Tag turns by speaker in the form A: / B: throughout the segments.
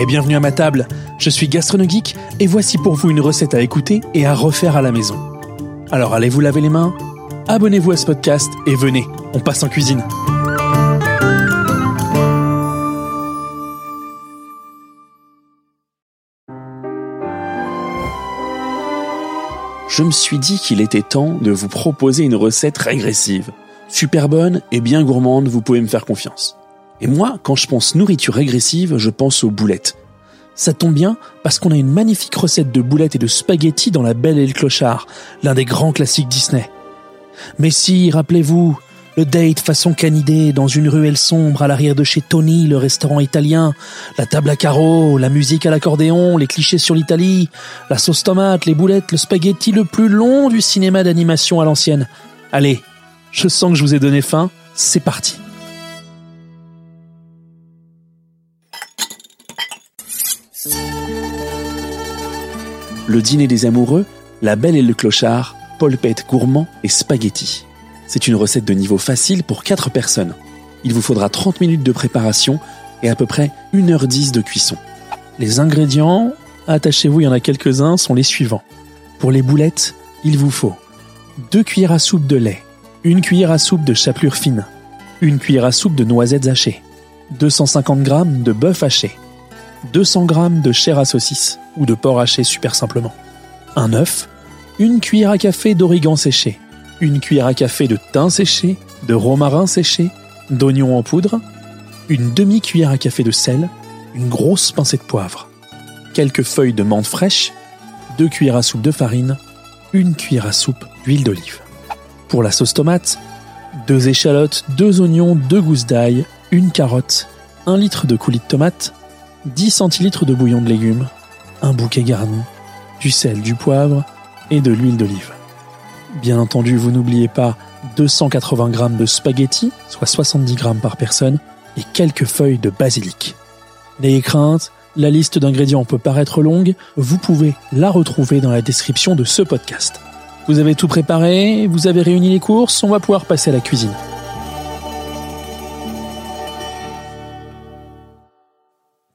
A: Et bienvenue à ma table. Je suis Gastronogeek et voici pour vous une recette à écouter et à refaire à la maison. Alors allez vous laver les mains, abonnez-vous à ce podcast et venez, on passe en cuisine. Je me suis dit qu'il était temps de vous proposer une recette régressive. Super bonne et bien gourmande, vous pouvez me faire confiance. Et moi, quand je pense nourriture régressive, je pense aux boulettes. Ça tombe bien parce qu'on a une magnifique recette de boulettes et de spaghettis dans La Belle et le Clochard, l'un des grands classiques Disney. Mais si, rappelez-vous, le date façon canidée dans une ruelle sombre à l'arrière de chez Tony, le restaurant italien, la table à carreaux, la musique à l'accordéon, les clichés sur l'Italie, la sauce tomate, les boulettes, le spaghetti le plus long du cinéma d'animation à l'ancienne. Allez, je sens que je vous ai donné faim, c'est parti. Le dîner des amoureux, la belle et le clochard, polpette gourmand et spaghetti. C'est une recette de niveau facile pour 4 personnes. Il vous faudra 30 minutes de préparation et à peu près 1h10 de cuisson. Les ingrédients, attachez-vous, il y en a quelques-uns, sont les suivants. Pour les boulettes, il vous faut 2 cuillères à soupe de lait, 1 cuillère à soupe de chapelure fine, 1 cuillère à soupe de noisettes hachées, 250 g de bœuf haché, 200 g de chair à saucisse ou de porc haché super simplement, un œuf, une cuillère à café d'origan séché, une cuillère à café de thym séché, de romarin séché, d'oignon en poudre, une demi-cuillère à café de sel, une grosse pincée de poivre, quelques feuilles de menthe fraîche, deux cuillères à soupe de farine, une cuillère à soupe d'huile d'olive. Pour la sauce tomate, deux échalotes, deux oignons, deux gousses d'ail, une carotte, un litre de coulis de tomate, 10 centilitres de bouillon de légumes, un bouquet garni, du sel, du poivre et de l'huile d'olive. Bien entendu, vous n'oubliez pas 280 g de spaghettis, soit 70 g par personne, et quelques feuilles de basilic. N'ayez crainte, la liste d'ingrédients peut paraître longue, vous pouvez la retrouver dans la description de ce podcast. Vous avez tout préparé, vous avez réuni les courses, on va pouvoir passer à la cuisine.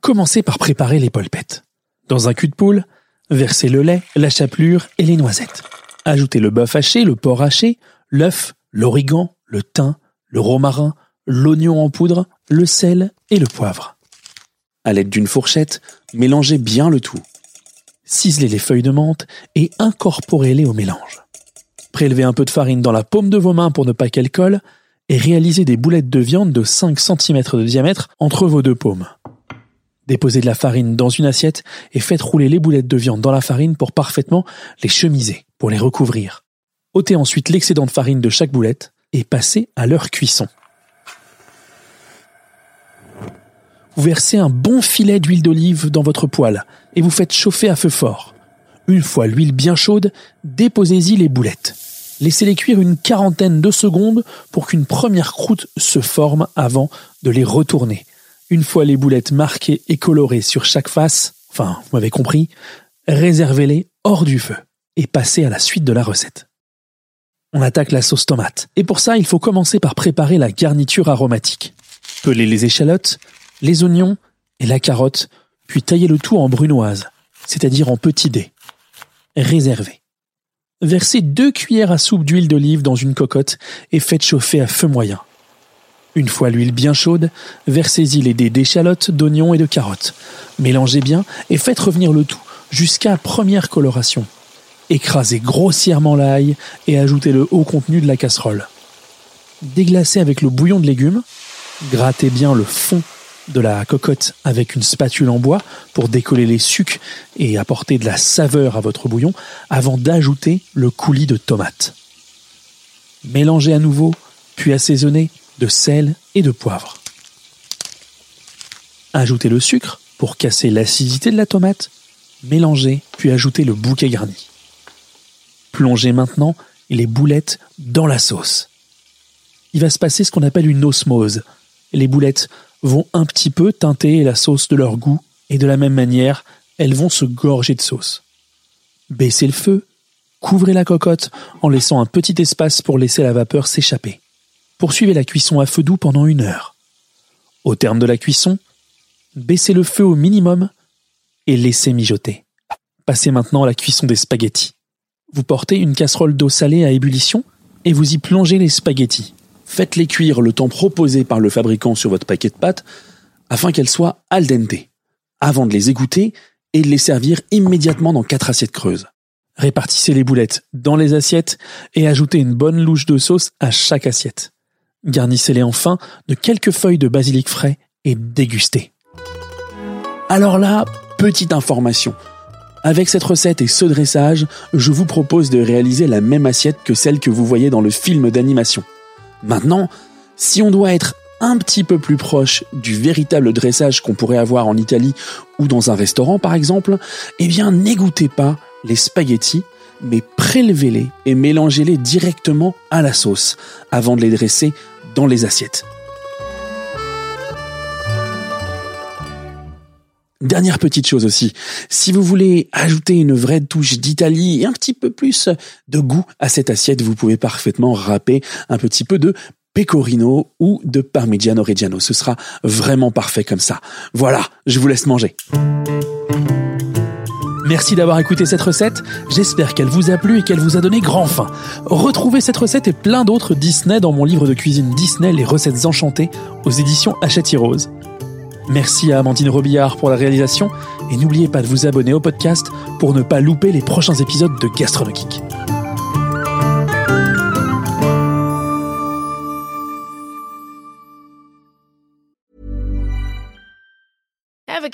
A: Commencez par préparer les polpettes. Dans un cul de poule, versez le lait, la chapelure et les noisettes. Ajoutez le bœuf haché, le porc haché, l'œuf, l'origan, le thym, le romarin, l'oignon en poudre, le sel et le poivre. À l'aide d'une fourchette, mélangez bien le tout. Ciselez les feuilles de menthe et incorporez-les au mélange. Prélevez un peu de farine dans la paume de vos mains pour ne pas qu'elle colle et réalisez des boulettes de viande de 5 cm de diamètre entre vos deux paumes. Déposez de la farine dans une assiette et faites rouler les boulettes de viande dans la farine pour parfaitement les chemiser, pour les recouvrir. ôtez ensuite l'excédent de farine de chaque boulette et passez à leur cuisson. Vous versez un bon filet d'huile d'olive dans votre poêle et vous faites chauffer à feu fort. Une fois l'huile bien chaude, déposez-y les boulettes. Laissez-les cuire une quarantaine de secondes pour qu'une première croûte se forme avant de les retourner. Une fois les boulettes marquées et colorées sur chaque face, enfin, vous m'avez compris, réservez-les hors du feu et passez à la suite de la recette. On attaque la sauce tomate. Et pour ça, il faut commencer par préparer la garniture aromatique. Pelez les échalotes, les oignons et la carotte, puis taillez le tout en brunoise, c'est-à-dire en petits dés. Réservez. Versez deux cuillères à soupe d'huile d'olive dans une cocotte et faites chauffer à feu moyen. Une fois l'huile bien chaude, versez-y les dés d'échalotes, d'oignons et de carottes. Mélangez bien et faites revenir le tout jusqu'à première coloration. Écrasez grossièrement l'ail et ajoutez le haut contenu de la casserole. Déglacez avec le bouillon de légumes. Grattez bien le fond de la cocotte avec une spatule en bois pour décoller les sucs et apporter de la saveur à votre bouillon avant d'ajouter le coulis de tomates. Mélangez à nouveau, puis assaisonnez de sel et de poivre. Ajoutez le sucre pour casser l'acidité de la tomate. Mélangez, puis ajoutez le bouquet garni. Plongez maintenant les boulettes dans la sauce. Il va se passer ce qu'on appelle une osmose. Les boulettes vont un petit peu teinter la sauce de leur goût et de la même manière, elles vont se gorger de sauce. Baissez le feu, couvrez la cocotte en laissant un petit espace pour laisser la vapeur s'échapper. Poursuivez la cuisson à feu doux pendant une heure. Au terme de la cuisson, baissez le feu au minimum et laissez mijoter. Passez maintenant à la cuisson des spaghettis. Vous portez une casserole d'eau salée à ébullition et vous y plongez les spaghettis. Faites-les cuire le temps proposé par le fabricant sur votre paquet de pâtes afin qu'elles soient al dente, avant de les égoutter et de les servir immédiatement dans quatre assiettes creuses. Répartissez les boulettes dans les assiettes et ajoutez une bonne louche de sauce à chaque assiette. Garnissez-les enfin de quelques feuilles de basilic frais et dégustez. Alors là, petite information. Avec cette recette et ce dressage, je vous propose de réaliser la même assiette que celle que vous voyez dans le film d'animation. Maintenant, si on doit être un petit peu plus proche du véritable dressage qu'on pourrait avoir en Italie ou dans un restaurant par exemple, eh bien n'égouttez pas les spaghettis, mais prélevez-les et mélangez-les directement à la sauce avant de les dresser les assiettes. Dernière petite chose aussi, si vous voulez ajouter une vraie touche d'Italie et un petit peu plus de goût à cette assiette, vous pouvez parfaitement râper un petit peu de pecorino ou de parmigiano reggiano. Ce sera vraiment parfait comme ça. Voilà, je vous laisse manger. Merci d'avoir écouté cette recette, j'espère qu'elle vous a plu et qu'elle vous a donné grand faim. Retrouvez cette recette et plein d'autres Disney dans mon livre de cuisine Disney, les recettes enchantées, aux éditions Hachette Rose. Merci à Amandine Robillard pour la réalisation et n'oubliez pas de vous abonner au podcast pour ne pas louper les prochains épisodes de Gastronogeek.